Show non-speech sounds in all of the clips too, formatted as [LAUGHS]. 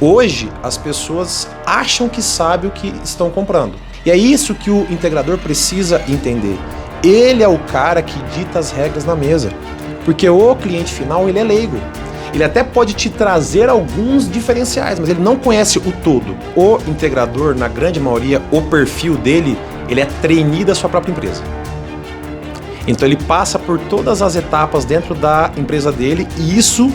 Hoje, as pessoas acham que sabem o que estão comprando. E é isso que o integrador precisa entender. Ele é o cara que dita as regras na mesa. Porque o cliente final, ele é leigo. Ele até pode te trazer alguns diferenciais, mas ele não conhece o todo. O integrador, na grande maioria, o perfil dele, ele é trainee da sua própria empresa. Então ele passa por todas as etapas dentro da empresa dele e isso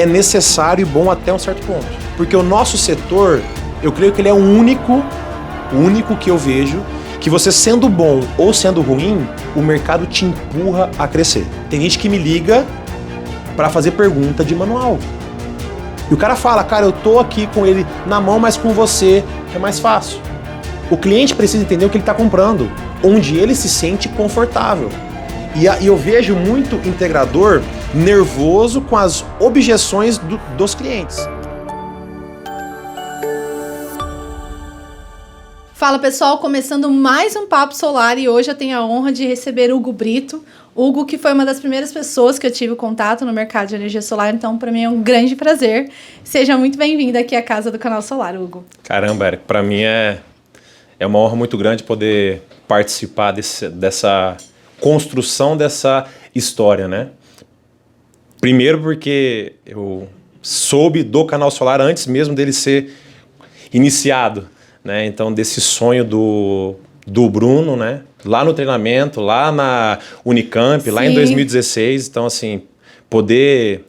é necessário e bom até um certo ponto. Porque o nosso setor, eu creio que ele é o único, o único que eu vejo que você sendo bom ou sendo ruim, o mercado te empurra a crescer. Tem gente que me liga para fazer pergunta de manual. E o cara fala, cara, eu tô aqui com ele na mão, mas com você é mais fácil. O cliente precisa entender o que ele está comprando, onde ele se sente confortável. E, a, e, eu vejo muito integrador nervoso com as objeções do, dos clientes. Fala pessoal, começando mais um Papo Solar e hoje eu tenho a honra de receber Hugo Brito. Hugo, que foi uma das primeiras pessoas que eu tive contato no mercado de energia solar, então para mim é um grande prazer. Seja muito bem-vindo aqui à casa do Canal Solar, Hugo. Caramba, Eric, para mim é, é uma honra muito grande poder participar desse, dessa construção dessa história, né? Primeiro porque eu soube do canal solar antes mesmo dele ser iniciado, né? Então desse sonho do, do Bruno, né? Lá no treinamento, lá na Unicamp, Sim. lá em 2016, então assim, poder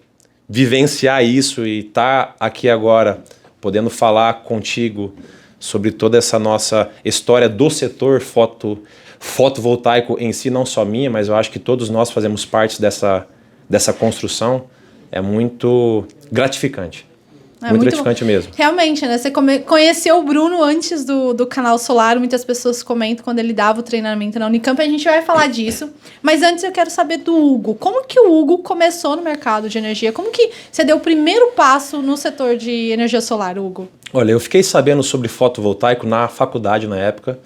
vivenciar isso e estar tá aqui agora podendo falar contigo sobre toda essa nossa história do setor foto fotovoltaico em si, não só minha, mas eu acho que todos nós fazemos parte dessa, dessa construção, é muito gratificante. É muito, muito, gratificante mesmo. Realmente, né? Você come... conheceu o Bruno antes do, do canal Solar, muitas pessoas comentam quando ele dava o treinamento na Unicamp, a gente vai falar disso. Mas antes eu quero saber do Hugo. Como que o Hugo começou no mercado de energia? Como que você deu o primeiro passo no setor de energia solar, Hugo? Olha, eu fiquei sabendo sobre fotovoltaico na faculdade na época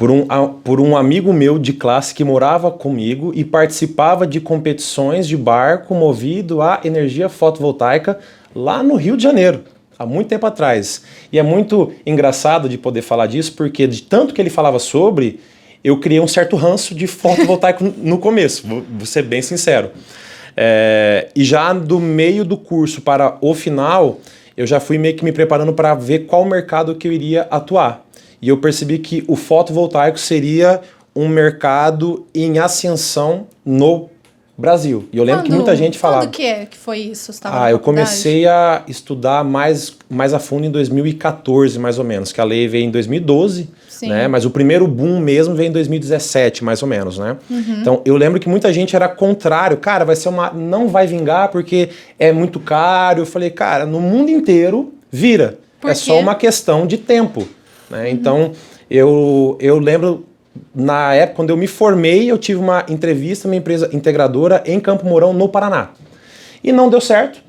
por um, por um amigo meu de classe que morava comigo e participava de competições de barco movido a energia fotovoltaica lá no Rio de Janeiro, há muito tempo atrás. E é muito engraçado de poder falar disso, porque de tanto que ele falava sobre, eu criei um certo ranço de fotovoltaico [LAUGHS] no começo, vou, vou ser bem sincero. É, e já do meio do curso para o final, eu já fui meio que me preparando para ver qual mercado que eu iria atuar e eu percebi que o fotovoltaico seria um mercado em ascensão no Brasil. E eu lembro quando, que muita gente falava. Quando que é que foi isso? Ah, eu comecei a estudar mais, mais a fundo em 2014, mais ou menos, que a lei veio em 2012, Sim. né? Mas o primeiro boom mesmo veio em 2017, mais ou menos, né? Uhum. Então eu lembro que muita gente era contrário, cara, vai ser uma. não vai vingar porque é muito caro. Eu falei, cara, no mundo inteiro vira. é só uma questão de tempo. Né? Então, eu, eu lembro, na época, quando eu me formei, eu tive uma entrevista numa empresa integradora em Campo Mourão, no Paraná. E não deu certo.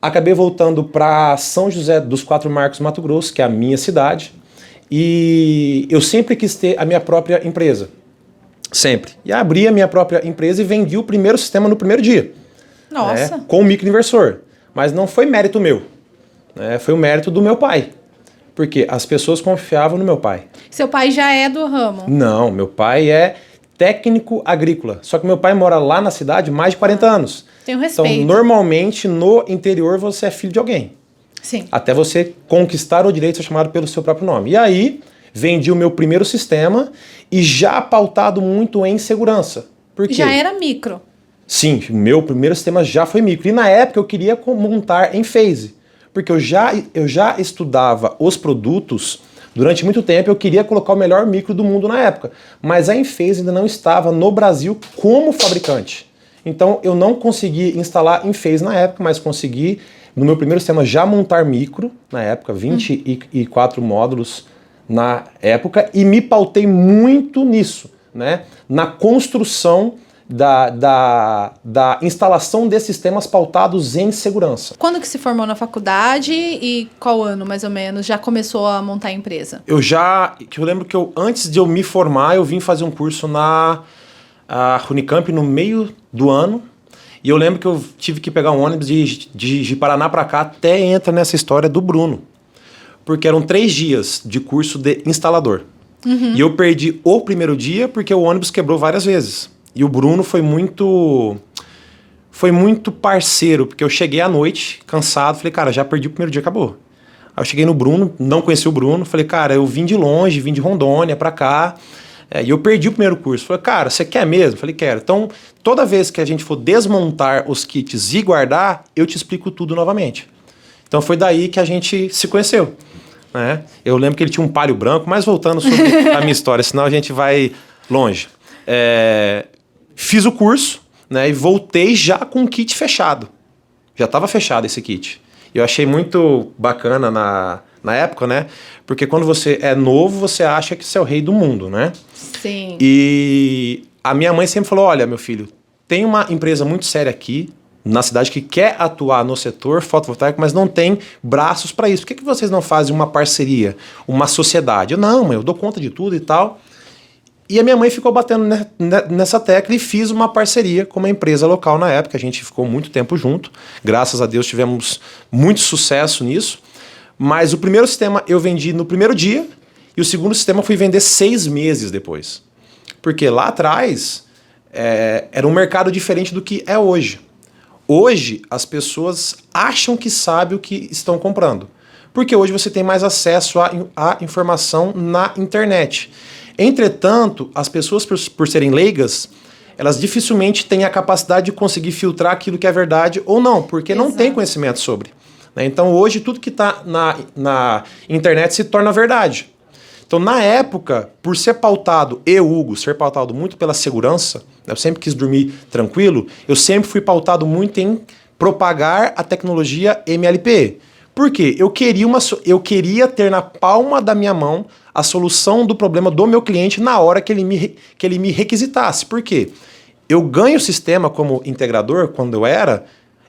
Acabei voltando para São José dos Quatro Marcos, Mato Grosso, que é a minha cidade. E eu sempre quis ter a minha própria empresa. Sempre. E abri a minha própria empresa e vendi o primeiro sistema no primeiro dia. Nossa. Né, com o microinversor. Mas não foi mérito meu. Né, foi o mérito do meu pai. Porque as pessoas confiavam no meu pai. Seu pai já é do ramo? Não, meu pai é técnico agrícola. Só que meu pai mora lá na cidade mais de 40 anos. Tenho respeito. Então, normalmente, no interior, você é filho de alguém. Sim. Até você conquistar o direito de ser chamado pelo seu próprio nome. E aí, vendi o meu primeiro sistema e já pautado muito em segurança. Por quê? Já era micro. Sim, o meu primeiro sistema já foi micro. E na época eu queria montar em phase porque eu já, eu já estudava os produtos durante muito tempo, eu queria colocar o melhor micro do mundo na época, mas a Enphase ainda não estava no Brasil como fabricante. Então eu não consegui instalar Enphase na época, mas consegui no meu primeiro sistema já montar micro na época, 24 hum. módulos na época e me pautei muito nisso, né? Na construção da, da, da instalação de sistemas pautados em segurança. Quando que se formou na faculdade e qual ano, mais ou menos, já começou a montar a empresa? Eu já, que eu lembro que eu, antes de eu me formar, eu vim fazer um curso na Unicamp no meio do ano, e eu lembro que eu tive que pegar um ônibus de, de, de Paraná para cá até entra nessa história do Bruno. porque eram três dias de curso de instalador. E eu perdi o primeiro dia porque o ônibus quebrou várias vezes. E o Bruno foi muito. Foi muito parceiro, porque eu cheguei à noite, cansado, falei, cara, já perdi o primeiro dia, acabou. Aí eu cheguei no Bruno, não conheci o Bruno, falei, cara, eu vim de longe, vim de Rondônia pra cá, é, e eu perdi o primeiro curso. Falei, cara, você quer mesmo? Falei, quero. Então, toda vez que a gente for desmontar os kits e guardar, eu te explico tudo novamente. Então foi daí que a gente se conheceu. Né? Eu lembro que ele tinha um palio branco, mas voltando sobre [LAUGHS] a minha história, senão a gente vai longe. É, fiz o curso né, e voltei já com o kit fechado. Já estava fechado esse kit. Eu achei muito bacana na, na época, né? Porque quando você é novo, você acha que você é o rei do mundo, né? Sim. E a minha mãe sempre falou: olha, meu filho, tem uma empresa muito séria aqui na cidade que quer atuar no setor fotovoltaico, mas não tem braços para isso. Por que, que vocês não fazem uma parceria, uma sociedade? Eu, não, mãe, eu dou conta de tudo e tal. E a minha mãe ficou batendo nessa tecla e fiz uma parceria com uma empresa local na época. A gente ficou muito tempo junto. Graças a Deus tivemos muito sucesso nisso. Mas o primeiro sistema eu vendi no primeiro dia e o segundo sistema fui vender seis meses depois. Porque lá atrás é, era um mercado diferente do que é hoje. Hoje as pessoas acham que sabem o que estão comprando. Porque hoje você tem mais acesso à informação na internet. Entretanto, as pessoas, por, por serem leigas, elas dificilmente têm a capacidade de conseguir filtrar aquilo que é verdade ou não, porque Exato. não tem conhecimento sobre. Né? Então, hoje, tudo que está na, na internet se torna verdade. Então, na época, por ser pautado, eu, Hugo, ser pautado muito pela segurança, né? eu sempre quis dormir tranquilo, eu sempre fui pautado muito em propagar a tecnologia MLP. Por quê? Eu queria, uma, eu queria ter na palma da minha mão a solução do problema do meu cliente na hora que ele me, que ele me requisitasse. Por quê? Eu ganho o sistema como integrador, quando eu era,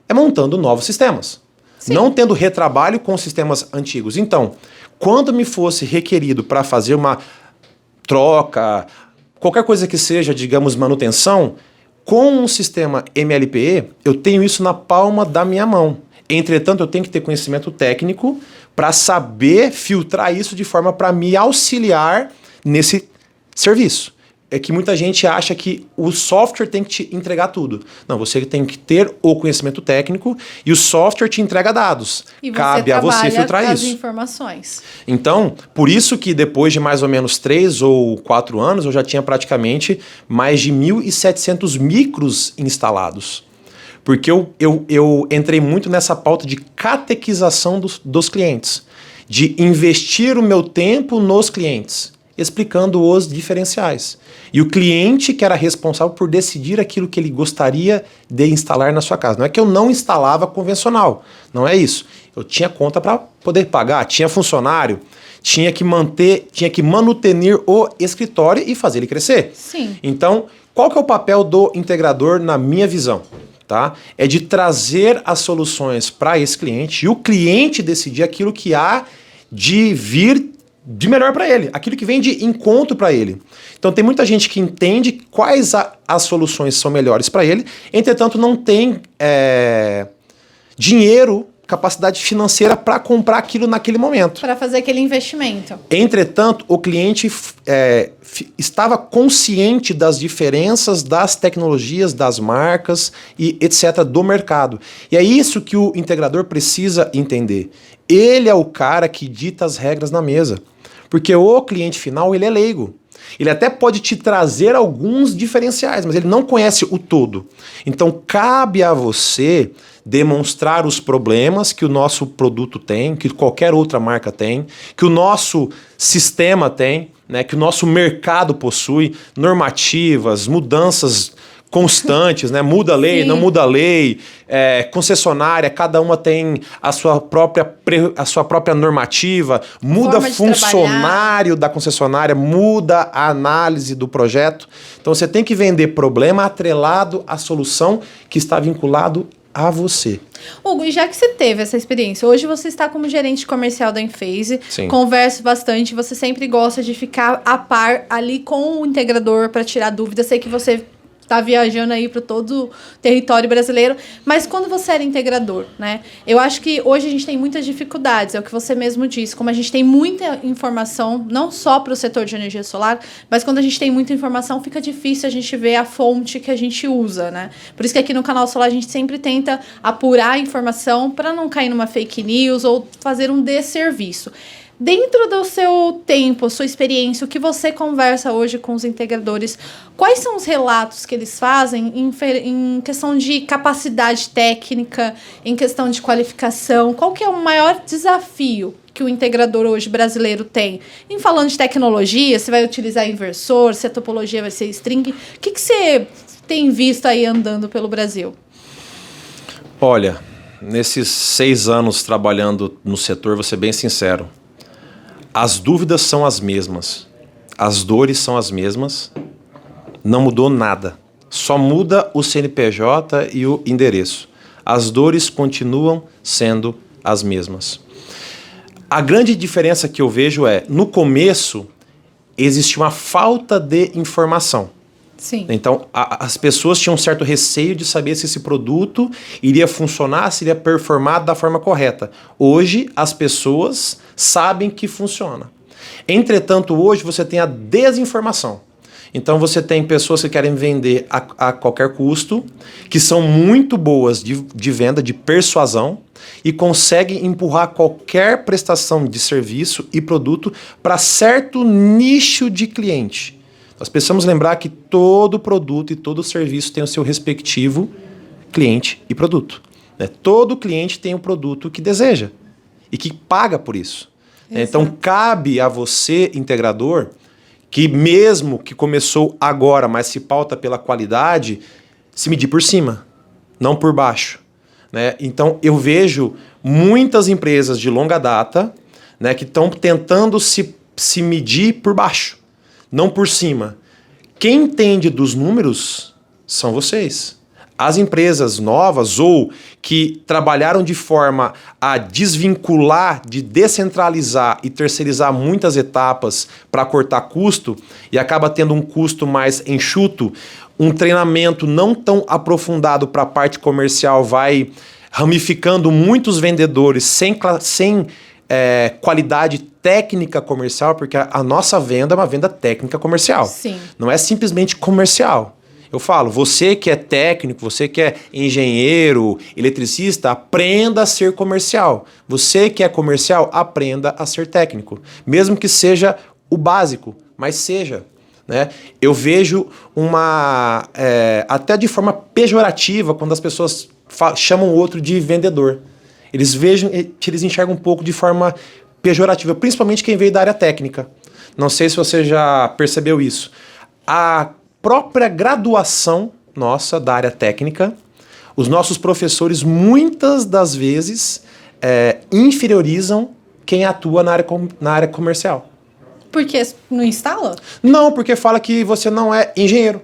é montando novos sistemas. Sim. Não tendo retrabalho com sistemas antigos. Então, quando me fosse requerido para fazer uma troca, qualquer coisa que seja, digamos, manutenção, com um sistema MLPE, eu tenho isso na palma da minha mão. Entretanto, eu tenho que ter conhecimento técnico para saber filtrar isso de forma para me auxiliar nesse serviço. É que muita gente acha que o software tem que te entregar tudo. Não, você tem que ter o conhecimento técnico e o software te entrega dados. E você Cabe a você filtrar com isso. As informações. Então, por isso que depois de mais ou menos três ou quatro anos, eu já tinha praticamente mais de 1.700 micros instalados. Porque eu, eu, eu entrei muito nessa pauta de catequização dos, dos clientes, de investir o meu tempo nos clientes, explicando os diferenciais. E o cliente que era responsável por decidir aquilo que ele gostaria de instalar na sua casa. Não é que eu não instalava convencional, não é isso. Eu tinha conta para poder pagar, tinha funcionário, tinha que manter, tinha que manutenir o escritório e fazer ele crescer. Sim. Então, qual que é o papel do integrador na minha visão? Tá? É de trazer as soluções para esse cliente e o cliente decidir aquilo que há de vir de melhor para ele, aquilo que vem de encontro para ele. Então tem muita gente que entende quais a, as soluções são melhores para ele, entretanto não tem é, dinheiro capacidade financeira para comprar aquilo naquele momento. Para fazer aquele investimento. Entretanto, o cliente é, estava consciente das diferenças das tecnologias, das marcas e etc. do mercado. E é isso que o integrador precisa entender. Ele é o cara que dita as regras na mesa. Porque o cliente final, ele é leigo. Ele até pode te trazer alguns diferenciais, mas ele não conhece o todo. Então cabe a você demonstrar os problemas que o nosso produto tem, que qualquer outra marca tem, que o nosso sistema tem, né, que o nosso mercado possui, normativas, mudanças constantes, né? Muda a lei, Sim. não muda a lei, é, concessionária, cada uma tem a sua própria, a sua própria normativa, muda funcionário da concessionária, muda a análise do projeto. Então você tem que vender problema atrelado à solução que está vinculado a você. Hugo, e já que você teve essa experiência, hoje você está como gerente comercial da Enphase, conversa bastante, você sempre gosta de ficar a par ali com o integrador para tirar dúvidas. Sei que você tá viajando aí para todo o território brasileiro. Mas quando você era integrador, né? Eu acho que hoje a gente tem muitas dificuldades, é o que você mesmo disse. Como a gente tem muita informação, não só para o setor de energia solar, mas quando a gente tem muita informação, fica difícil a gente ver a fonte que a gente usa, né? Por isso que aqui no canal Solar a gente sempre tenta apurar a informação para não cair numa fake news ou fazer um desserviço. Dentro do seu tempo, sua experiência, o que você conversa hoje com os integradores, quais são os relatos que eles fazem em, em, questão de capacidade técnica, em questão de qualificação? Qual que é o maior desafio que o integrador hoje brasileiro tem? Em falando de tecnologia, você vai utilizar inversor, se a topologia vai ser string, o que, que você tem visto aí andando pelo Brasil? Olha, nesses seis anos trabalhando no setor, vou ser bem sincero, as dúvidas são as mesmas, as dores são as mesmas, não mudou nada. Só muda o CNPJ e o endereço. As dores continuam sendo as mesmas. A grande diferença que eu vejo é, no começo, existia uma falta de informação. Sim. Então, a, as pessoas tinham um certo receio de saber se esse produto iria funcionar, se iria performar da forma correta. Hoje, as pessoas sabem que funciona. Entretanto, hoje você tem a desinformação. Então você tem pessoas que querem vender a, a qualquer custo, que são muito boas de, de venda, de persuasão, e conseguem empurrar qualquer prestação de serviço e produto para certo nicho de cliente. Nós precisamos lembrar que todo produto e todo serviço tem o seu respectivo cliente e produto. Né? Todo cliente tem o produto que deseja e que paga por isso. Exato. Então cabe a você, integrador, que mesmo que começou agora, mas se pauta pela qualidade, se medir por cima, não por baixo. Né? Então eu vejo muitas empresas de longa data né, que estão tentando se, se medir por baixo, não por cima. Quem entende dos números são vocês as empresas novas ou que trabalharam de forma a desvincular, de descentralizar e terceirizar muitas etapas para cortar custo e acaba tendo um custo mais enxuto, um treinamento não tão aprofundado para a parte comercial vai ramificando muitos vendedores sem, sem é, qualidade técnica comercial, porque a, a, nossa venda é uma venda técnica comercial. Sim. Não é simplesmente comercial. Eu falo, você que é técnico, você que é engenheiro, eletricista, aprenda a ser comercial. Você que é comercial, aprenda a ser técnico. Mesmo que seja o básico, mas seja. Né? Eu vejo uma. É, até de forma pejorativa, quando as pessoas chamam o outro de vendedor. Eles vejam, eles enxergam um pouco de forma pejorativa, principalmente quem veio da área técnica. Não sei se você já percebeu isso. A própria graduação nossa da área técnica, os nossos professores muitas das vezes é, inferiorizam quem atua na área, na área comercial. Porque não instala? Não, porque fala que você não é engenheiro.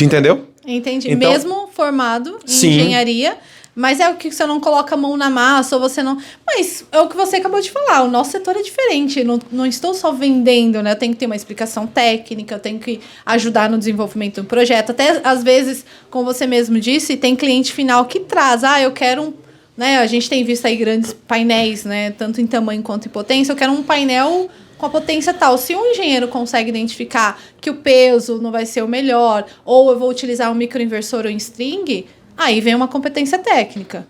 Entendeu? Entendi. Então, Mesmo formado em sim. engenharia, mas é o que você não coloca a mão na massa, ou você não. Mas é o que você acabou de falar, o nosso setor é diferente. Não, não estou só vendendo, né? Eu tenho que ter uma explicação técnica, eu tenho que ajudar no desenvolvimento do projeto. Até às vezes, como você mesmo disse, tem cliente final que traz, ah, eu quero um. Né? A gente tem visto aí grandes painéis, né? Tanto em tamanho quanto em potência. Eu quero um painel com a potência tal. Se um engenheiro consegue identificar que o peso não vai ser o melhor, ou eu vou utilizar um microinversor ou um string, Aí vem uma competência técnica.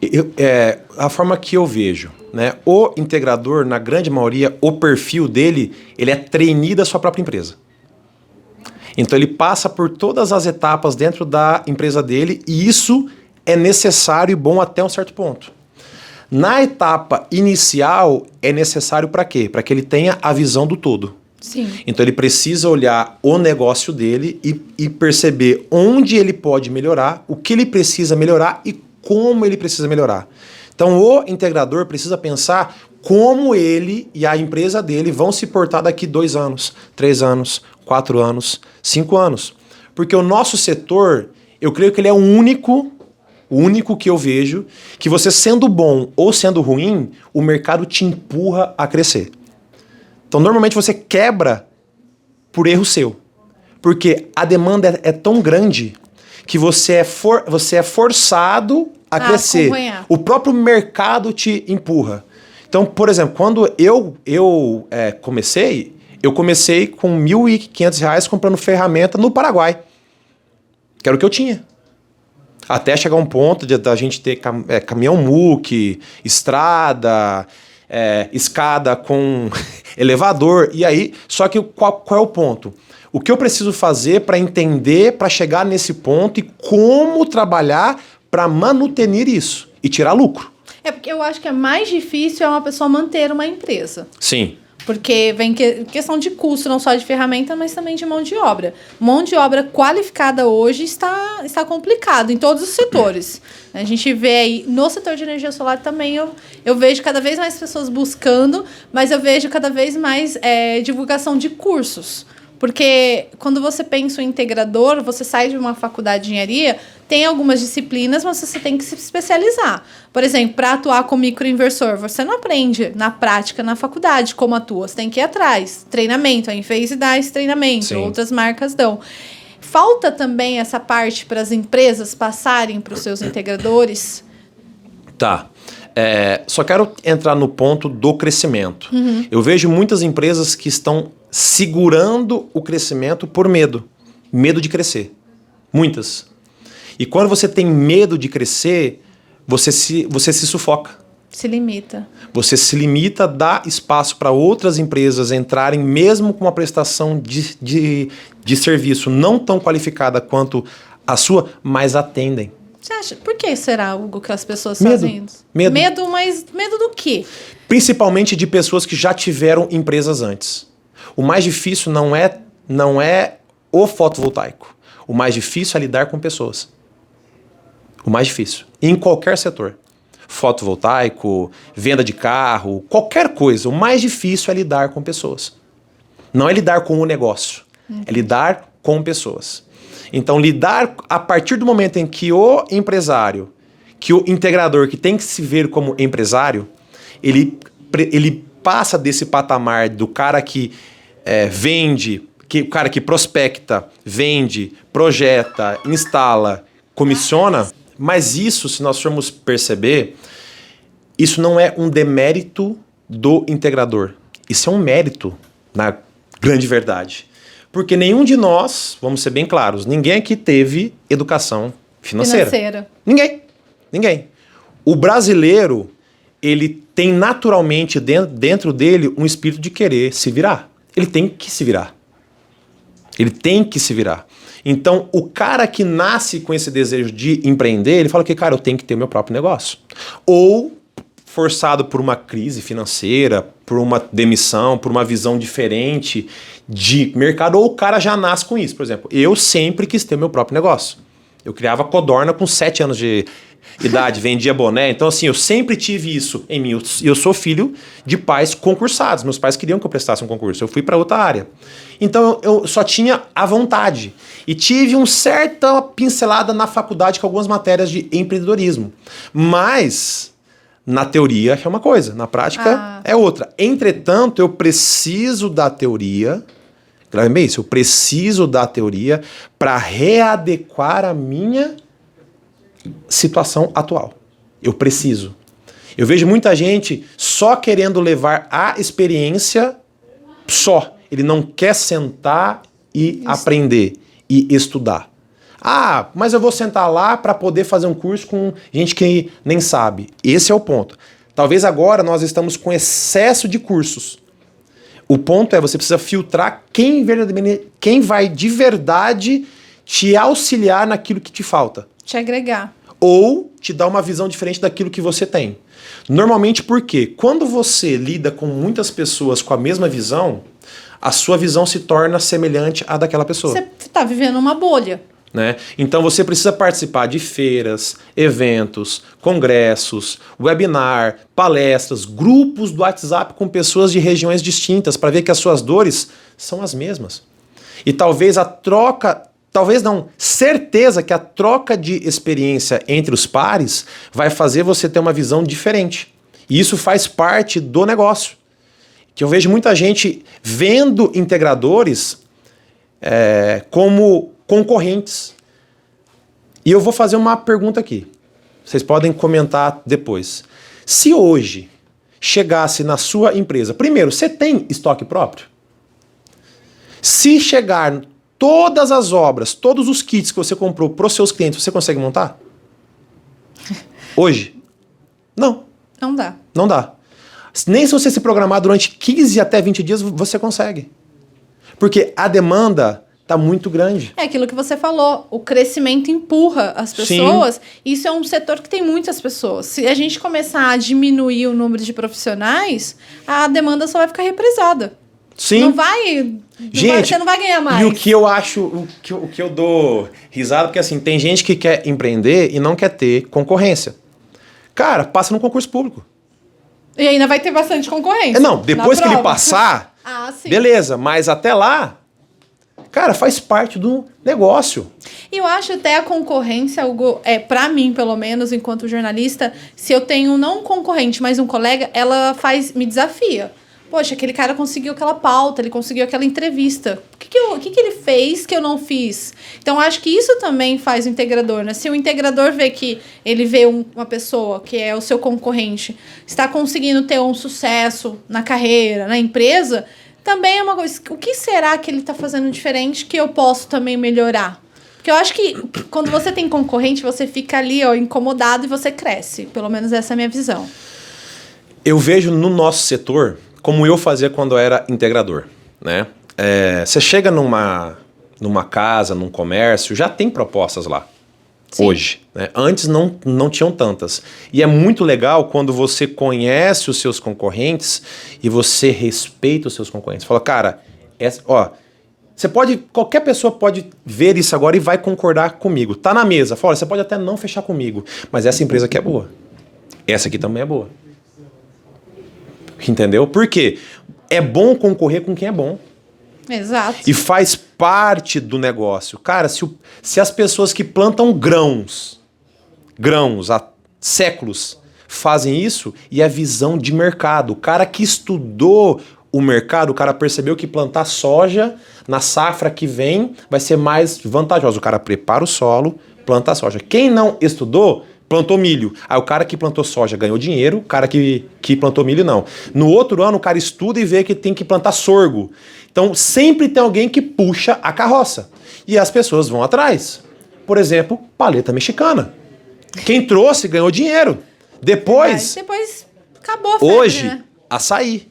Eu, é, a forma que eu vejo, né? O integrador, na grande maioria, o perfil dele, ele é trainee da sua própria empresa. Então ele passa por todas as etapas dentro da empresa dele e isso é necessário e bom até um certo ponto. Na etapa inicial é necessário para quê? Para que ele tenha a visão do todo. Sim. Então ele precisa olhar o negócio dele e, e perceber onde ele pode melhorar, o que ele precisa melhorar e como ele precisa melhorar. Então o integrador precisa pensar como ele e a empresa dele vão se portar daqui dois anos, três anos, quatro anos, cinco anos. Porque o nosso setor, eu creio que ele é o único, o único que eu vejo, que você sendo bom ou sendo ruim, o mercado te empurra a crescer. Então, normalmente você quebra por erro seu. Porque a demanda é, é tão grande que você é, for, você é forçado a crescer. acompanhar. O próprio mercado te empurra. Então, por exemplo, quando eu, eu é, comecei, eu comecei com 1.500 reais comprando ferramenta no Paraguai. Que era o que eu tinha. Até chegar um ponto de, da gente ter cam- é, caminhão muque, estrada, é, escada com [LAUGHS] elevador. E aí, só que qual, qual é o ponto? O que eu preciso fazer para entender, para chegar nesse ponto e como trabalhar para manutenir isso e tirar lucro? É porque eu acho que é mais difícil é uma pessoa manter uma empresa. Sim. Porque vem que- questão de custo, não só de ferramenta, mas também de mão de obra. Mão de obra qualificada hoje está, está complicado em todos os setores. A gente vê aí, no setor de energia solar também, eu, eu vejo cada vez mais pessoas buscando, mas eu vejo cada vez mais é, divulgação de cursos. Porque quando você pensa em integrador, você sai de uma faculdade de engenharia, tem algumas disciplinas, mas você tem que se especializar. Por exemplo, para atuar com microinversor, você não aprende na prática na faculdade como atua, você tem que ir atrás. Treinamento, a Enphase dá esse treinamento, Sim. outras marcas dão. Falta também essa parte para as empresas passarem para os seus integradores. Tá. É, só quero entrar no ponto do crescimento. Eu vejo muitas empresas que estão segurando o crescimento por medo. Medo de crescer. Muitas. E quando você tem medo de crescer, você se, você se sufoca. Se limita. Você se limita, dá espaço para outras empresas entrarem, mesmo com uma prestação de, de, de serviço não tão qualificada quanto a sua, mas atendem. Você acha? Por que será, Hugo, que as pessoas Medo. fazem isso? Medo. Medo, mas medo do quê? Principalmente de pessoas que já tiveram empresas antes. O mais difícil não é, não é o fotovoltaico. O mais difícil é lidar com pessoas. O mais difícil. Em qualquer setor. Fotovoltaico, venda de carro, qualquer coisa. O mais difícil é lidar com pessoas. Não é lidar com o negócio. É lidar com pessoas. Então, lidar a partir do momento em que o empresário, que o integrador, que tem que se ver como empresário, ele, ele passa desse patamar do cara que é, vende, que, o cara que prospecta, vende, projeta, instala, comissiona. Mas isso, se nós formos perceber, isso não é um demérito do integrador. Isso é um mérito, na grande verdade. Porque nenhum de nós, vamos ser bem claros, ninguém aqui teve educação financeira. Financeira. Ninguém. Ninguém. O brasileiro, ele tem naturalmente dentro, dentro dele um espírito de querer se virar. Ele tem que se virar. Ele tem que se virar. Então, o cara que nasce com esse desejo de empreender, ele fala que, cara, eu tenho que ter meu próprio negócio. Ou forçado por uma crise financeira, por uma demissão, por uma visão diferente de mercado, ou o cara já nasce com isso. Por exemplo, eu sempre quis ter meu próprio negócio. Eu criava codorna com 7 anos de idade, vendia boné. Então, assim, eu sempre tive isso em mim. Eu, eu sou filho de pais concursados. Meus pais queriam que eu prestasse um concurso. Eu fui para outra área. Então, eu, eu só tinha a vontade. E tive um certa pincelada na faculdade com algumas matérias de empreendedorismo. Mas, na teoria, é uma coisa. Na prática, Ah. é outra. Entretanto, eu preciso da teoria... Grave bem isso. Eu preciso da teoria para readequar a minha situação atual. Eu preciso. Eu vejo muita gente só querendo levar a experiência só. Ele não quer sentar e aprender e estudar. Ah, mas eu vou sentar lá para poder fazer um curso com gente que nem sabe. Esse é o ponto. Talvez agora nós estamos com excesso de cursos. O ponto é você precisa filtrar quem, quem vai de verdade te auxiliar naquilo que te falta Te agregar. ou te dar uma visão diferente daquilo que você tem. Normalmente por quê? Quando você lida com muitas pessoas com a mesma visão, a sua visão se torna semelhante à daquela pessoa. Você tá vivendo uma bolha. né? Então você precisa participar de feiras, eventos, congressos, webinar, palestras, grupos do WhatsApp com pessoas de regiões distintas para ver que as suas dores são as mesmas. E talvez a troca, talvez não, certeza que a troca de experiência entre os pares vai fazer você ter uma visão diferente. E isso faz parte do negócio. Que eu vejo muita gente vendo integradores é, como concorrentes. E eu vou fazer uma pergunta aqui. Vocês podem comentar depois. Se hoje chegasse na sua empresa, primeiro, você tem estoque próprio? Se chegar todas as obras, todos os kits que você comprou para os seus clientes, você consegue montar? [LAUGHS] Hoje? Não. Não dá. Não dá. Nem se você se programar durante 15 até 20 dias, você consegue. Porque a demanda está muito grande. É aquilo que você falou, o crescimento empurra as pessoas. Sim. Isso é um setor que tem muitas pessoas. Se a gente começar a diminuir o número de profissionais, a demanda só vai ficar represada. Sim. Não vai. Gente, você não vai ganhar mais. E o que eu acho, o que, o que eu dou risada, porque assim, tem gente que quer empreender e não quer ter concorrência. Cara, passa no concurso público. E ainda vai ter bastante concorrência. Não, depois que ele passar, [LAUGHS] ah, beleza, mas até lá, cara, faz parte do negócio. E eu acho até a concorrência algo, é, para mim, pelo menos, enquanto jornalista, se eu tenho não um concorrente, mas um colega, ela faz, me desafia. Poxa, aquele cara conseguiu aquela pauta, ele conseguiu aquela entrevista. O que, que, eu, o que, que ele fez que eu não fiz? Então, acho que isso também faz o integrador, né? Se o integrador vê que ele vê um, uma pessoa que é o seu concorrente, está conseguindo ter um sucesso na carreira, na empresa, também é uma coisa. O que será que ele está fazendo diferente que eu posso também melhorar? Porque eu acho que quando você tem concorrente, você fica ali, ó, incomodado e você cresce. Pelo menos essa é a minha visão. Eu vejo no nosso setor como eu fazia quando eu era integrador, né? É, você chega numa, numa casa, num comércio, já tem propostas lá. Sim. Hoje. Né? Antes não, não tinham tantas. E é muito legal quando você conhece os seus concorrentes e você respeita os seus concorrentes. Fala, cara, essa, ó, você pode. Qualquer pessoa pode ver isso agora e vai concordar comigo. Tá na mesa. Fala, você pode até não fechar comigo, mas essa empresa aqui é boa. Essa aqui também é boa. Entendeu? Por quê? É bom concorrer com quem é bom. Exato. E faz parte do negócio. Cara, se, o, se as pessoas que plantam grãos, grãos há séculos, fazem isso, e a visão de mercado. O cara que estudou o mercado, o cara percebeu que plantar soja na safra que vem vai ser mais vantajoso. O cara prepara o solo, planta a soja. Quem não estudou, plantou milho. Aí o cara que plantou soja ganhou dinheiro, o cara que, que plantou milho não. No outro ano, o cara estuda e vê que tem que plantar sorgo. Então sempre tem alguém que puxa a carroça. E as pessoas vão atrás. Por exemplo, paleta mexicana. Quem trouxe ganhou dinheiro. Depois. Verdade. Depois acabou a febre, Hoje, né? açaí.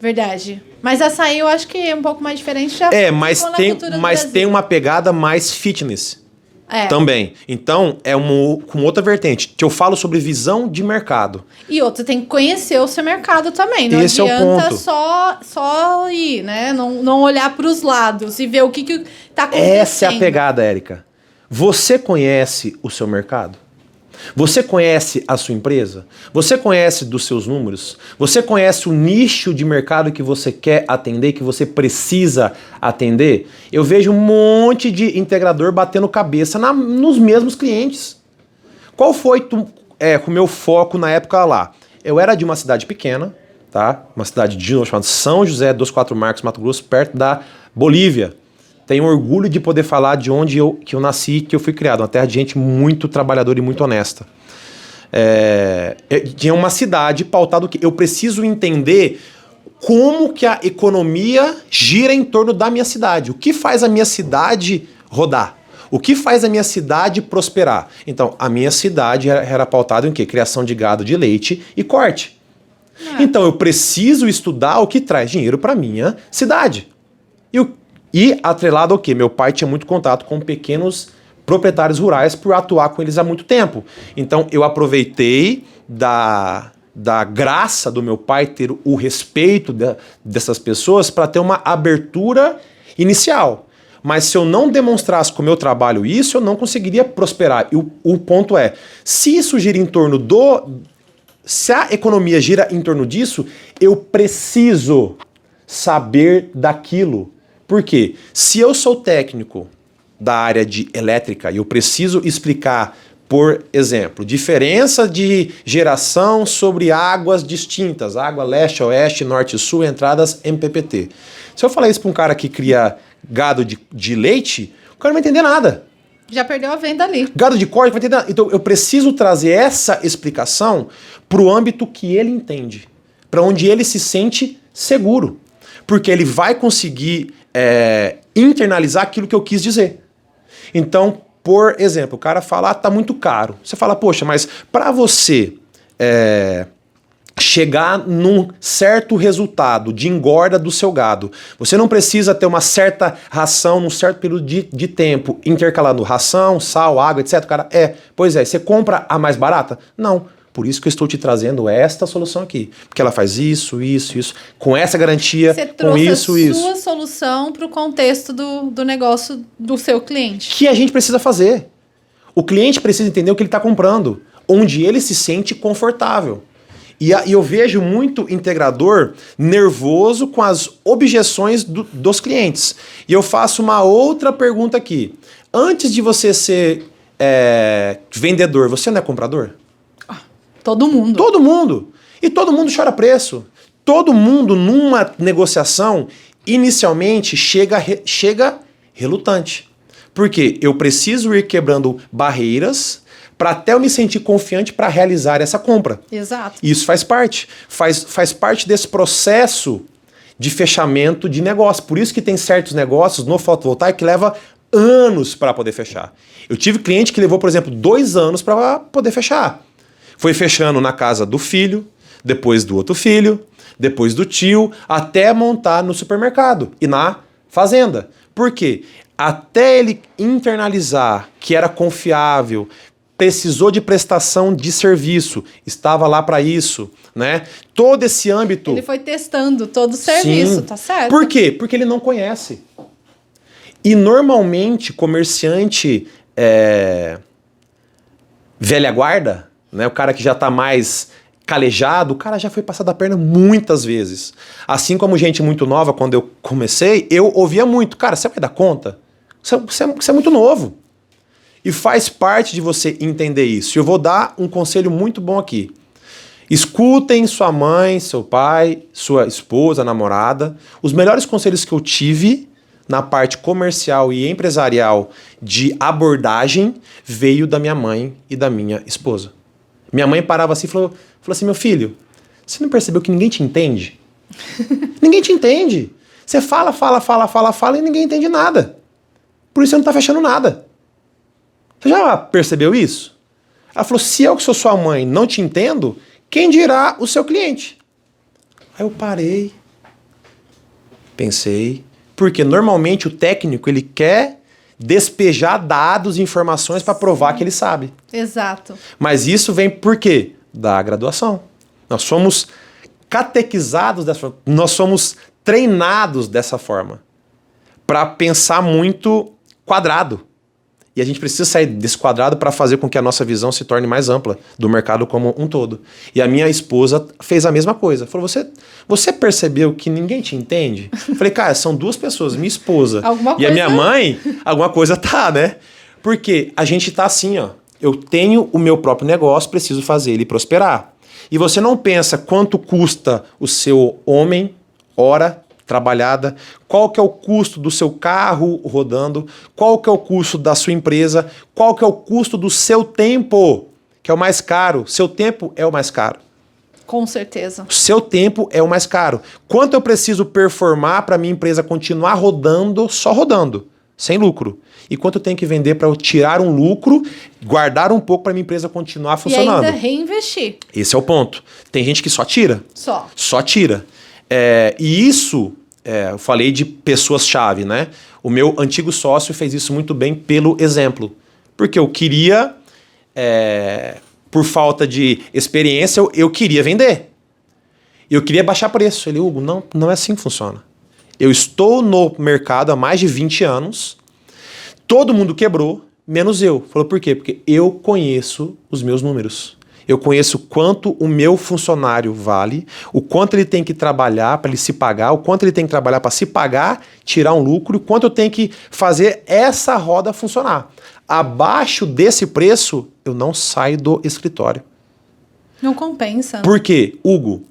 Verdade. Mas açaí eu acho que é um pouco mais diferente. Já É, mas, tem, mas tem uma pegada mais fitness. É. Também. Então, é uma, com outra vertente. Que eu falo sobre visão de mercado. E outro, você tem que conhecer o seu mercado também. Não Esse é o adianta ponto. só, só ir, né? Não, não olhar para os lados e ver o que, que tá acontecendo. Essa é a pegada, Érica. Você conhece o seu mercado? Você conhece a sua empresa? Você conhece dos seus números? Você conhece o nicho de mercado que você quer atender, que você precisa atender? Eu vejo um monte de integrador batendo cabeça na- nos mesmos clientes. Qual foi tu- é, o meu foco na época lá? Eu era de uma cidade pequena, tá? Uma cidade de chamada São José dos Quatro Marcos, Mato Grosso, perto da Bolívia. Tenho orgulho de poder falar de onde eu, que eu nasci, que eu fui criado. Uma terra de gente muito trabalhadora e muito honesta. É, é, tinha uma cidade pautada que eu preciso entender como que a economia gira em torno da minha cidade. O que faz a minha cidade rodar? O que faz a minha cidade prosperar? Então, a minha cidade era, era pautada em quê? Criação de gado de leite e corte. Então, eu preciso estudar o que traz dinheiro para minha cidade. E, o- e atrelado ao quê? Meu pai tinha muito contato com pequenos proprietários rurais por atuar com eles há muito tempo. Então eu aproveitei da, da graça do meu pai ter o respeito dessas pessoas para ter uma abertura inicial. Mas se eu não demonstrasse com o meu trabalho isso, eu não conseguiria prosperar. E o, o ponto é, se isso gira em torno do, se a economia gira em torno disso, eu preciso saber daquilo. Por quê? Se eu sou técnico da área de elétrica e eu preciso explicar, por exemplo, diferença de geração sobre águas distintas, água leste, oeste, norte e sul, entradas MPPT. Se eu falar isso para um cara que cria gado de, de leite, o cara não vai entender nada. Já perdeu a venda ali. Gado de corte vai entender nada. Então eu preciso trazer essa explicação para o âmbito que ele entende, para onde ele se sente seguro, porque ele vai conseguir é, internalizar aquilo que eu quis dizer. Então, por exemplo, o cara fala, ah, tá muito caro. Você fala, poxa, mas para você é, chegar num certo resultado de engorda do seu gado, você não precisa ter uma certa ração num certo período de, de tempo, intercalando ração, sal, água, etc. Cara, é, pois é, você compra a mais barata? Não. Por isso que eu estou te trazendo esta solução aqui. Porque ela faz isso, isso, isso, com essa garantia, Você com trouxe isso, a isso. sua solução para o contexto do, do negócio do seu cliente. que a gente precisa fazer. O cliente precisa entender o que ele está comprando, onde ele se sente confortável. E, a- e eu vejo muito integrador nervoso com as objeções do- dos clientes. E eu faço uma outra pergunta aqui. Antes de você ser é, vendedor, você não é comprador? Todo mundo. Todo mundo. E todo mundo chora preço. Todo mundo, numa negociação, inicialmente chega, re- chega relutante. Porque eu preciso ir quebrando barreiras para até eu me sentir confiante para realizar essa compra. Exato. E Isso faz parte. Faz, faz parte desse processo de fechamento de negócio. Por isso que tem certos negócios no fotovoltaico que leva anos para poder fechar. Eu tive cliente que levou, por exemplo, dois anos para poder fechar. Foi fechando na casa do filho, depois do outro filho, depois do tio, até montar no supermercado e na fazenda. Por quê? Até ele internalizar que era confiável, precisou de prestação de serviço, estava lá para isso, né? Todo esse âmbito. Ele foi testando todo o serviço, Sim. tá certo? Por quê? Porque ele não conhece. E normalmente, comerciante é, velha guarda, né, o cara que já está mais calejado, o cara já foi passado a perna muitas vezes. Assim como gente muito nova, quando eu comecei, eu ouvia muito, cara, você vai dar conta? Você, você é- você é muito novo. E faz parte de você entender isso. Eu vou dar um conselho muito bom aqui. Escutem sua mãe, seu pai, sua esposa, namorada. Os melhores conselhos que eu tive na parte comercial e empresarial de abordagem veio da minha mãe e da minha esposa. Minha mãe parava assim e falou, falou assim: meu filho, você não percebeu que ninguém te entende? [LAUGHS] ninguém te entende. Você fala, fala, fala, fala, fala e ninguém entende nada. Por isso você não está fechando nada. Você já percebeu isso? Ela falou: se eu que sou sua mãe não te entendo, quem dirá o seu cliente? Aí eu parei, pensei, porque normalmente o técnico ele quer despejar dados e informações para provar que ele sabe. Exato. Mas isso vem por quê? Da graduação. Nós somos catequizados dessa forma, nós somos treinados dessa forma para pensar muito quadrado. E a gente precisa sair desse quadrado para fazer com que a nossa visão se torne mais ampla do mercado como um todo. E a minha esposa fez a mesma coisa. Falou: Você, você percebeu que ninguém te entende? Falei, cara, são duas pessoas, minha esposa Alguma e a minha coisa- mãe, alguma coisa tá, né? Porque a gente tá assim, ó. Eu tenho o meu próprio negócio, preciso fazer ele prosperar. E você não pensa quanto custa o seu homem, hora trabalhada, qual que é o custo do seu carro rodando, qual que é o custo da sua empresa, qual que é o custo do seu tempo, que é o mais caro. Seu tempo é o mais caro. Com certeza. Seu tempo é o mais caro. Quanto eu preciso performar para minha empresa continuar rodando, só rodando, sem lucro? E quanto eu tenho que vender para eu tirar um lucro, guardar um pouco para minha empresa continuar funcionando? E ainda reinvestir. Esse é o ponto. Tem gente que só tira. Só. Só tira. É, e isso, é, eu falei de pessoas-chave, né? O meu antigo sócio fez isso muito bem pelo exemplo. Porque eu queria, é, por falta de experiência, eu, eu queria vender. Eu queria baixar preço. Ele, Hugo, não, não é assim que funciona. Eu estou no mercado há mais de 20 anos, todo mundo quebrou, menos eu. Falou, por quê? Porque eu conheço os meus números. Eu conheço quanto o meu funcionário vale, o quanto ele tem que trabalhar para ele se pagar, o quanto ele tem que trabalhar para se pagar, tirar um lucro, o quanto eu tenho que fazer essa roda funcionar. Abaixo desse preço, eu não saio do escritório. Não compensa. Por quê? Hugo,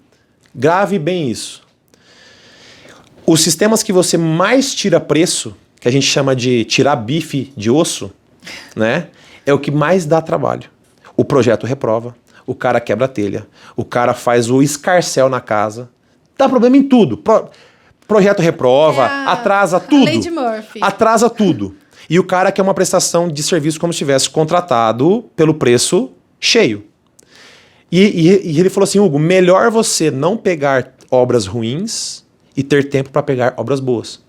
grave bem isso. Os sistemas que você mais tira preço, que a gente chama de tirar bife de osso, né? É o que mais dá trabalho. O projeto reprova, o cara quebra a telha, o cara faz o escarcel na casa. Dá problema em tudo. Pro, projeto reprova, É a- atrasa tudo. de Murphy. Atrasa tudo. E o cara quer uma prestação de serviço como se tivesse contratado pelo preço cheio. E, e- e ele falou assim, Hugo, melhor você não pegar obras ruins e ter tempo para pegar obras boas.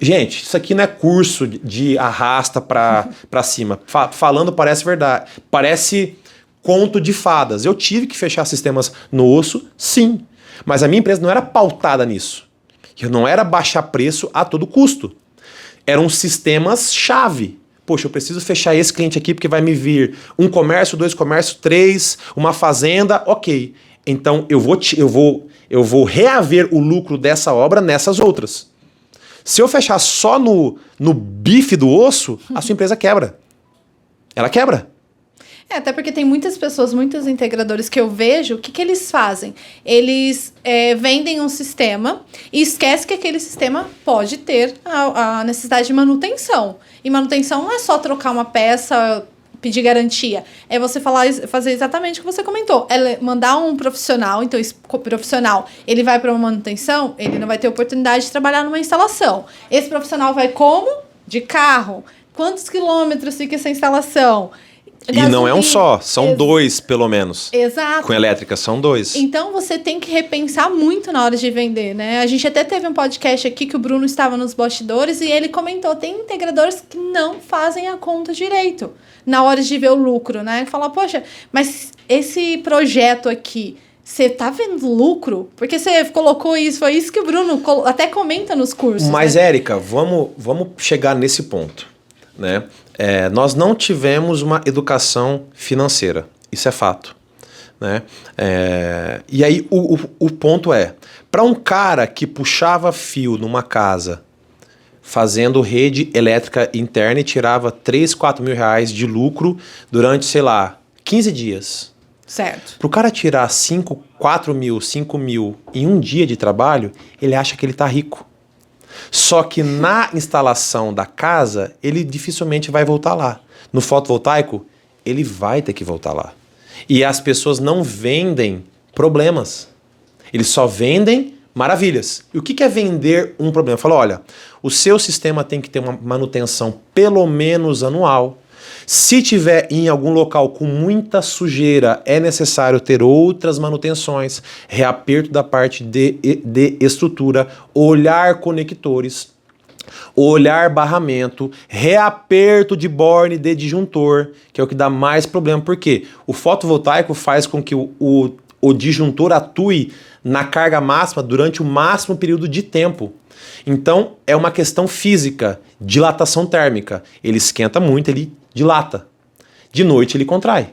Gente, isso aqui não é curso de- arrasta pra, [LAUGHS] pra cima. Fa- falando parece verdade. Parece conto de fadas. Eu tive que fechar sistemas no osso, sim. Mas a minha empresa não era pautada nisso. Eu não era baixar preço a todo custo. Eram sistemas chave. Poxa, eu preciso fechar esse cliente aqui porque vai me vir um comércio, dois comércios, três, uma fazenda, ok. Então eu vou, eu vou, eu vou reaver o lucro dessa obra nessas outras. Se eu fechar só no, no bife do osso, a sua empresa quebra. Ela quebra. É, até porque tem muitas pessoas, muitos integradores que eu vejo, o que, que eles fazem? Eles é, vendem um sistema e esquece que aquele sistema pode ter a, a necessidade de manutenção. E manutenção não é só trocar uma peça, pedir garantia. É você falar, fazer exatamente o que você comentou. É mandar um profissional, então esse profissional, ele vai para uma manutenção, ele não vai ter oportunidade de trabalhar numa instalação. Esse profissional vai como? De carro. Quantos quilômetros fica essa instalação? E não é um só, são Ex- dois, pelo menos. Exato. Com elétrica, são dois. Então você tem que repensar muito na hora de vender, né? A gente até teve um podcast aqui que o Bruno estava nos bastidores e ele comentou: tem integradores que não fazem a conta direito na hora de ver o lucro, né? Fala, poxa, mas esse projeto aqui. Você tá vendo lucro? Porque você colocou isso, foi isso que o Bruno até comenta nos cursos. Mas, né? Érica, vamos, vamos chegar nesse ponto. Né? É, nós não tivemos uma educação financeira. Isso é fato. Né? É, e aí o, o, o ponto é: para um cara que puxava fio numa casa fazendo rede elétrica interna e tirava 3, 4 mil reais de lucro durante, sei lá, 15 dias. Certo. Para o cara tirar 5, 4 mil, 5 mil em um dia de trabalho, ele acha que ele está rico. Só que na instalação da casa, ele dificilmente vai voltar lá. No fotovoltaico, ele vai ter que voltar lá. E as pessoas não vendem problemas. Eles só vendem maravilhas. E o que é vender um problema? Fala, olha, o seu sistema tem que ter uma manutenção pelo menos anual. Se tiver em algum local com muita sujeira, é necessário ter outras manutenções, reaperto da parte de, de estrutura, olhar conectores, olhar barramento, reaperto de borne de disjuntor, que é o que dá mais problema. Por quê? O fotovoltaico faz com que o, o, o disjuntor atue na carga máxima durante o máximo período de tempo. Então, é uma questão física, dilatação térmica. Ele esquenta muito, ele dilata. De noite ele contrai.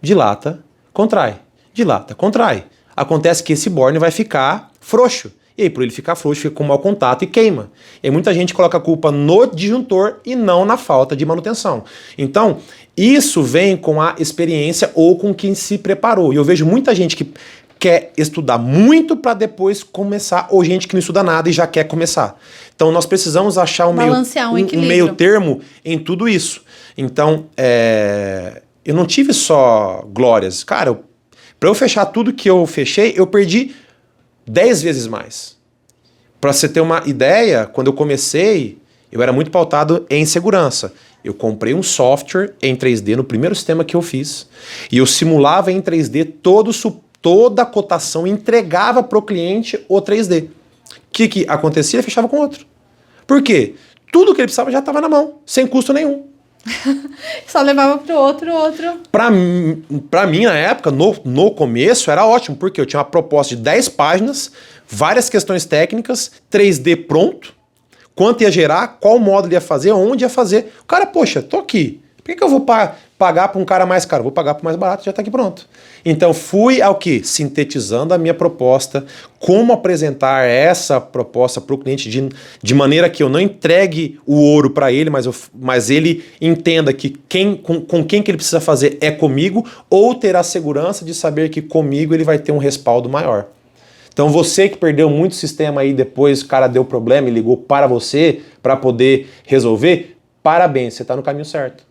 Dilata, contrai. Dilata, contrai. Acontece que esse borne vai ficar frouxo. E aí, por ele ficar frouxo, fica com mau contato e queima. E aí, muita gente coloca a culpa no disjuntor e não na falta de manutenção. Então, isso vem com a experiência ou com quem se preparou. E eu vejo muita gente que quer estudar muito para depois começar, ou gente que não estuda nada e já quer começar. Então, nós precisamos achar um meio, um um meio termo em tudo isso. Então, é, eu não tive só glórias. Cara, para eu fechar tudo que eu fechei, eu perdi 10 vezes mais. Para você ter uma ideia, quando eu comecei, eu era muito pautado em segurança. Eu comprei um software em 3D no primeiro sistema que eu fiz e eu simulava em 3D todo, toda a cotação entregava para o cliente o 3D. O que, que acontecia? Fechava com outro. Por quê? Tudo que ele precisava já estava na mão, sem custo nenhum. [LAUGHS] Só levava pro outro, outro. Pra, pra mim, na época, no, no começo, era ótimo, porque eu tinha uma proposta de 10 páginas, várias questões técnicas, 3D pronto, quanto ia gerar, qual módulo ia fazer, onde ia fazer. O cara, poxa, tô aqui. Que, que eu vou pa- pagar para um cara mais caro? Vou pagar para mais barato, já está aqui pronto. Então fui ao que? Sintetizando a minha proposta, como apresentar essa proposta para o cliente de, de maneira que eu não entregue o ouro para ele, mas, eu, mas ele entenda que quem, com, com quem que ele precisa fazer é comigo, ou ter a segurança de saber que comigo ele vai ter um respaldo maior. Então você que perdeu muito sistema aí depois, o cara deu problema e ligou para você para poder resolver, parabéns, você está no caminho certo.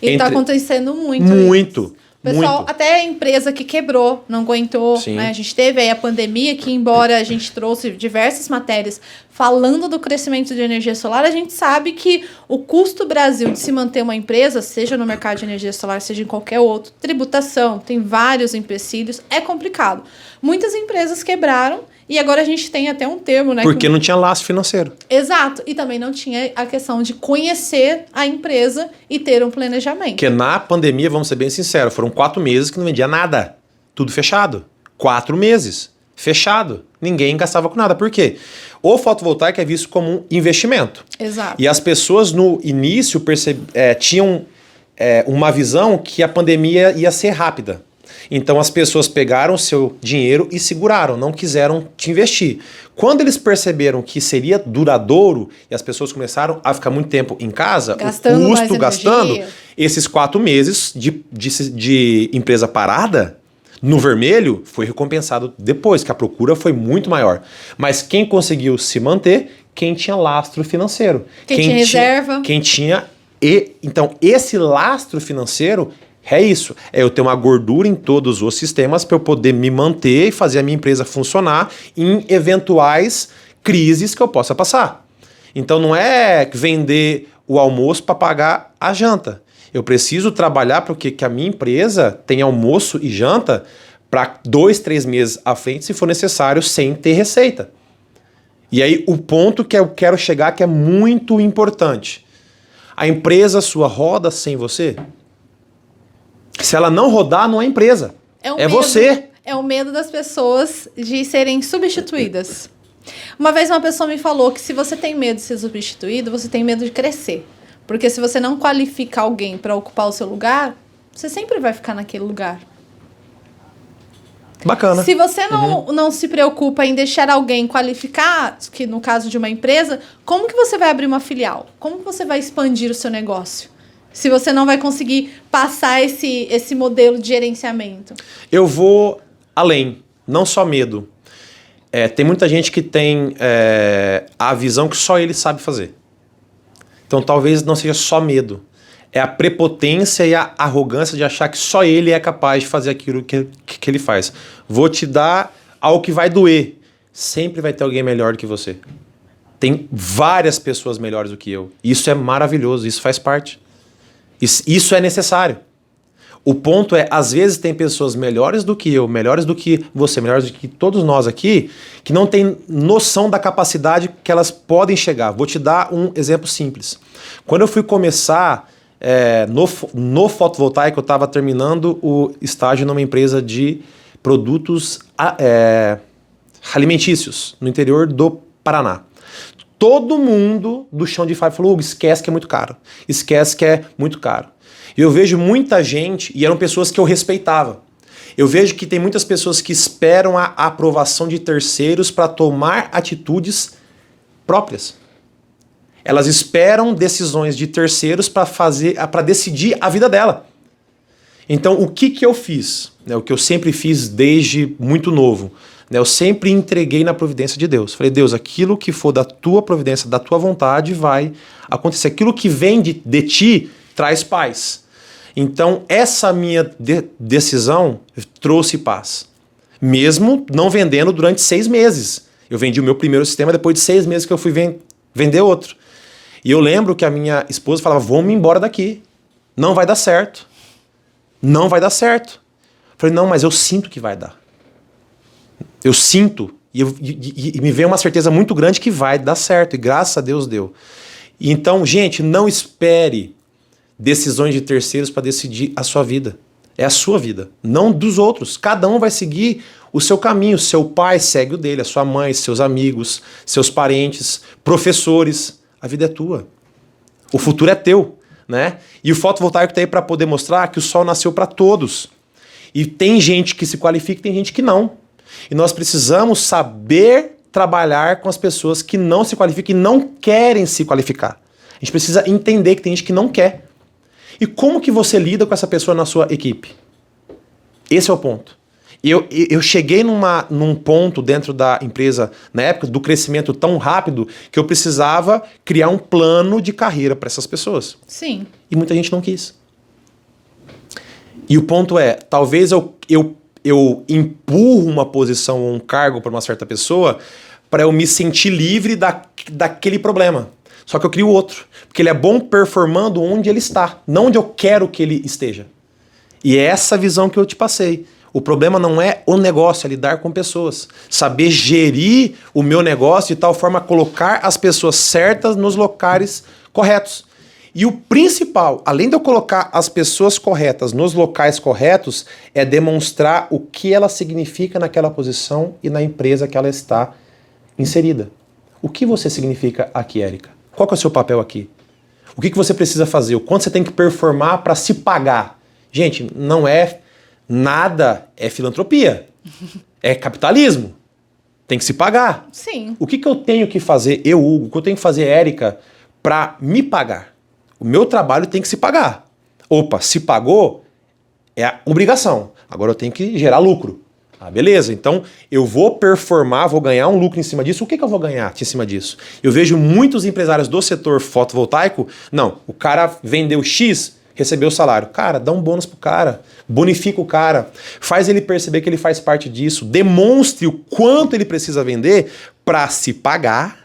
E está acontecendo muito. Muito. Isso. Pessoal, muito. até a empresa que quebrou, não aguentou. Né? A gente teve aí a pandemia, que embora a gente trouxe diversas matérias falando do crescimento de energia solar, a gente sabe que o custo Brasil de se manter uma empresa, seja no mercado de energia solar, seja em qualquer outro, tributação, tem vários empecilhos, é complicado. Muitas empresas quebraram e agora a gente tem até um termo, né? Porque que... não tinha laço financeiro. Exato. E também não tinha a questão de conhecer a empresa e ter um planejamento. Porque na pandemia, vamos ser bem sinceros, foram quatro meses que não vendia nada. Tudo fechado. Quatro meses. Fechado. Ninguém gastava com nada. Por quê? O fotovoltaico é visto como um investimento. Exato. E as pessoas no início perceb... É, tinham é, uma visão que a pandemia ia ser rápida. Então as pessoas pegaram o seu dinheiro e seguraram, não quiseram te investir. Quando eles perceberam que seria duradouro e as pessoas começaram a ficar muito tempo em casa, gastando o custo gastando, esses quatro meses de, de, de empresa parada, no vermelho foi recompensado depois, que a procura foi muito maior. Mas quem conseguiu se manter, quem tinha lastro financeiro. Quem, quem tinha reserva. Quem tinha. E, então, esse lastro financeiro é isso. É eu ter uma gordura em todos os sistemas para eu poder me manter e fazer a minha empresa funcionar em eventuais crises que eu possa passar. Então não é vender o almoço para pagar a janta. Eu preciso trabalhar para que a minha empresa tenha almoço e janta para dois, três meses à frente, se for necessário, sem ter receita. E aí o ponto que eu quero chegar que é muito importante. A empresa sua roda sem você? Se ela não rodar, não é empresa. É, um é medo, você. É o medo das pessoas de serem substituídas. Uma vez uma pessoa me falou que se você tem medo de ser substituído, você tem medo de crescer. Porque se você não qualifica alguém para ocupar o seu lugar, você sempre vai ficar naquele lugar. Bacana. Se você não, uhum. não se preocupa em deixar alguém qualificar, que no caso de uma empresa, como que você vai abrir uma filial? Como que você vai expandir o seu negócio? Se você não vai conseguir passar esse, esse modelo de gerenciamento? Eu vou além, não só medo. É, tem muita gente que tem é, a visão que só ele sabe fazer. Então talvez não seja só medo. É a prepotência e a arrogância de achar que só ele é capaz de fazer aquilo que, que ele faz. Vou te dar algo que vai doer. Sempre vai ter alguém melhor do que você. Tem várias pessoas melhores do que eu. Isso é maravilhoso, isso faz parte. Isso é necessário. O ponto é, às vezes tem pessoas melhores do que eu, melhores do que você, melhores do que todos nós aqui, que não têm noção da capacidade que elas podem chegar. Vou te dar um exemplo simples. Quando eu fui começar é, no, no fotovoltaico, eu estava terminando o estágio numa empresa de produtos é, alimentícios no interior do Paraná todo mundo do chão de fábrica falou: esquece que é muito caro. Esquece que é muito caro. Eu vejo muita gente, e eram pessoas que eu respeitava. Eu vejo que tem muitas pessoas que esperam a aprovação de terceiros para tomar atitudes próprias. Elas esperam decisões de terceiros para fazer, para decidir a vida dela. Então, o que, que eu fiz? Né, o que eu sempre fiz desde muito novo. Né? Eu sempre entreguei na providência de Deus. Falei, Deus, aquilo que for da tua providência, da tua vontade, vai acontecer. Aquilo que vem de, de ti traz paz. Então, essa minha de decisão trouxe paz. Mesmo não vendendo durante seis meses. Eu vendi o meu primeiro sistema depois de seis meses que eu fui ven vender outro. E eu lembro que a minha esposa falava: vamos embora daqui. Não vai dar certo. Não vai dar certo. Falei: não, mas eu sinto que vai dar. Eu sinto e, eu, e, e, me vem uma certeza muito grande que vai dar certo, e graças a Deus deu. Então, gente, não espere decisões de terceiros para decidir a sua vida. É a sua vida, não dos outros. Cada um vai seguir o seu caminho. Seu pai segue o dele, a sua mãe, seus amigos, seus parentes, professores. A vida é tua. O futuro é teu, né? E o fotovoltaico está aí para poder mostrar que o sol nasceu para todos. E tem gente que se qualifica, tem gente que não. E nós precisamos saber trabalhar com as pessoas que não se qualificam e não querem se qualificar. A gente precisa entender que tem gente que não quer. E como que você lida com essa pessoa na sua equipe? Esse é o ponto. Eu, eu cheguei numa, num ponto dentro da empresa, na época do crescimento tão rápido, que eu precisava criar um plano de carreira para essas pessoas. Sim. E muita gente não quis. E o ponto é, talvez eu, eu, eu empurro uma posição ou um cargo para uma certa pessoa para eu me sentir livre da, daquele problema. Só que eu crio outro. Porque ele é bom performando onde ele está, não onde eu quero que ele esteja. E é essa visão que eu te passei. O problema não é o negócio, é lidar com pessoas. Saber gerir o meu negócio de tal forma a colocar as pessoas certas nos locais corretos. E o principal, além de eu colocar as pessoas corretas nos locais corretos, é demonstrar o que ela significa naquela posição e na empresa que ela está inserida. O que você significa aqui, Érica? Qual é o seu papel aqui? O que, que você precisa fazer? O quanto você tem que performar para se pagar? Gente, não é nada, é filantropia. É capitalismo. Tem que se pagar. Sim. O que, que eu tenho que fazer, eu, Hugo, o que eu tenho que fazer, Érica, para me pagar? O meu trabalho tem que se pagar. Opa, se pagou, é a obrigação. Agora eu tenho que gerar lucro. Ah, beleza, então eu vou performar, vou ganhar um lucro em cima disso. O que, que eu vou ganhar em cima disso? Eu vejo muitos empresários do setor fotovoltaico, não, o cara vendeu X, recebeu o salário. Cara, dá um bônus pro cara, bonifica o cara, faz ele perceber que ele faz parte disso, demonstre o quanto ele precisa vender para se pagar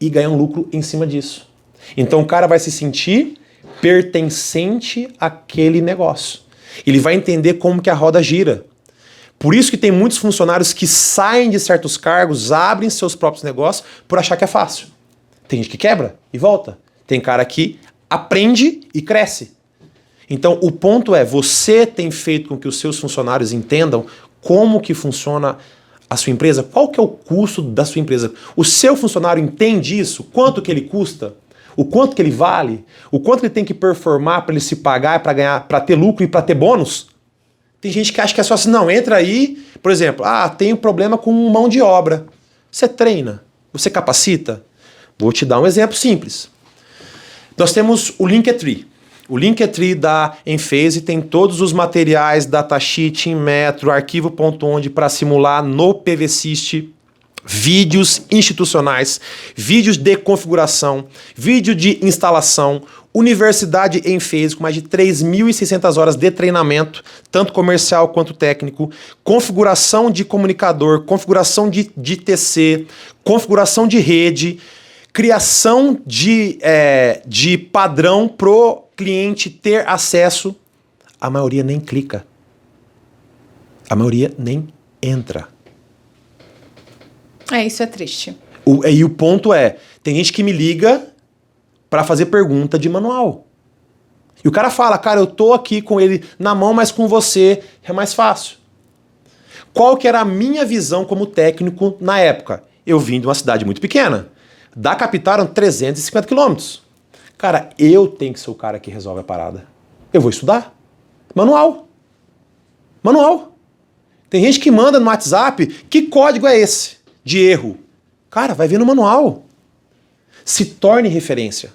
e ganhar um lucro em cima disso. Então o cara vai se sentir pertencente àquele negócio. Ele vai entender como que a roda gira. Por isso que tem muitos funcionários que saem de certos cargos, abrem seus próprios negócios por achar que é fácil. Tem gente que quebra e volta. Tem cara que aprende e cresce. Então, o ponto é, você tem feito com que os seus funcionários entendam como que funciona a sua empresa? Qual que é o custo da sua empresa? O seu funcionário entende isso? Quanto que ele custa? O quanto que ele vale? O quanto ele tem que performar para ele se pagar, para ganhar, para ter lucro e para ter bônus? Tem gente que acha que é só assim, não, entra aí, por exemplo, ah, tenho problema com mão de obra. Você treina, você capacita. Vou te dar um exemplo simples. Nós temos o Linktree. O Linktree da Enphase tem todos os materiais, datasheet, metro, arquivo.onde para simular no PVSystem vídeos institucionais, vídeos de configuração, vídeo de instalação, Universidade em Phase, com mais de 3.600 horas de treinamento, tanto comercial quanto técnico, configuração de comunicador, configuração de, de TC, configuração de rede, criação de, é, de padrão pro cliente ter acesso. A maioria nem clica. A maioria nem entra. É, isso é triste. O, e o ponto é, tem gente que me liga para fazer pergunta de manual. E o cara fala, cara, eu tô aqui com ele na mão, mas com você é mais fácil. Qual que era a minha visão como técnico na época? Eu vim de uma cidade muito pequena. Da capital eram 350 quilômetros. Cara, eu tenho que ser o cara que resolve a parada. Eu vou estudar. Manual. Manual. Tem gente que manda no WhatsApp, que código é esse de erro? Cara, vai ver no manual. Se torne referência.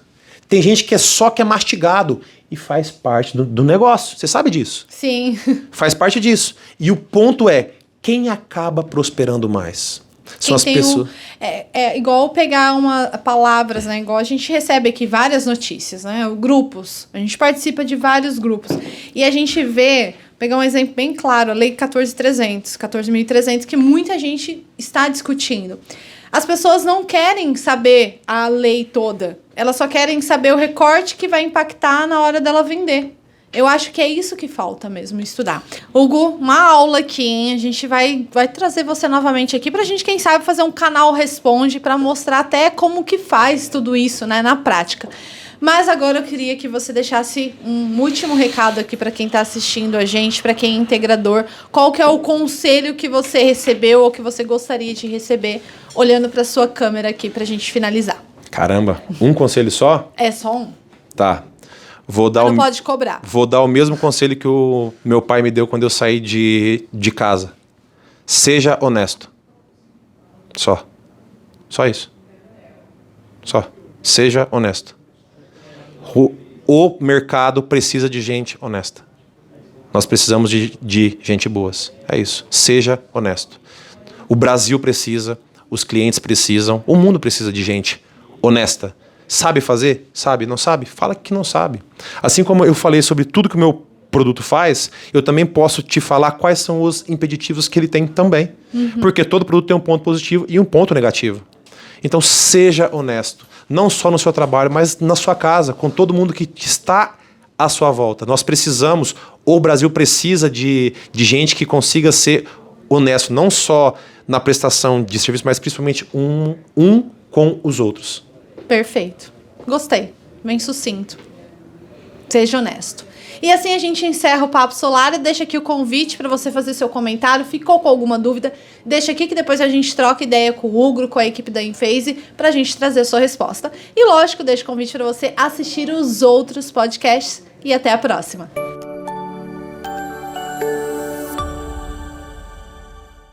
Tem gente que é só que é mastigado e faz parte do, do negócio. Você sabe disso? Sim. [LAUGHS] Faz parte disso. E o ponto é, quem acaba prosperando mais? São as pessoas. Um, é, é, igual pegar uma palavras, né? Igual a gente recebe aqui várias notícias, né? Grupos. A gente participa de vários grupos. E a gente vê, pegar um exemplo bem claro, a Lei 14.300, 14.300, que muita gente está discutindo. As pessoas não querem saber a lei toda. Elas só querem saber o recorte que vai impactar na hora dela vender. Eu acho que é isso que falta mesmo, estudar. Hugo, uma aula aqui, hein? A gente vai, vai trazer você novamente aqui pra gente, quem sabe, fazer um canal Responde para mostrar até como que faz tudo isso, né, na prática. Mas agora eu queria que você deixasse um último recado aqui para quem está assistindo a gente, para quem é integrador. Qual que é o conselho que você recebeu ou que você gostaria de receber, olhando para sua câmera aqui para a gente finalizar? Caramba, um conselho só? É só um. Tá. Vou dar Mas não o, pode cobrar. Vou dar o mesmo conselho que o meu pai me deu quando eu saí de, de casa. Seja honesto. Só. Só isso. Só. Seja honesto. O, o mercado precisa de gente honesta. Nós precisamos de, de gente boas. É isso. Seja honesto. O Brasil precisa, os clientes precisam, o mundo precisa de gente honesta. Sabe fazer? Sabe? Não sabe? Fala que não sabe. Assim como eu falei sobre tudo que o meu produto faz, eu também posso te falar quais são os impeditivos que ele tem também. Uhum. Porque todo produto tem um ponto positivo e um ponto negativo. Então seja honesto, não só no seu trabalho, mas na sua casa, com todo mundo que está à sua volta. Nós precisamos, o Brasil precisa de, de gente que consiga ser honesto, não só na prestação de serviço, mas principalmente um, um com os outros. Perfeito. Gostei. Bem sucinto. Seja honesto. E assim a gente encerra o Papo Solar e deixa aqui o convite para você fazer seu comentário. Ficou com alguma dúvida? Deixa aqui que depois a gente troca ideia com o Ugro, com a equipe da Enphase, para a gente trazer sua resposta. E lógico, deixo o convite para você assistir os outros podcasts e até a próxima.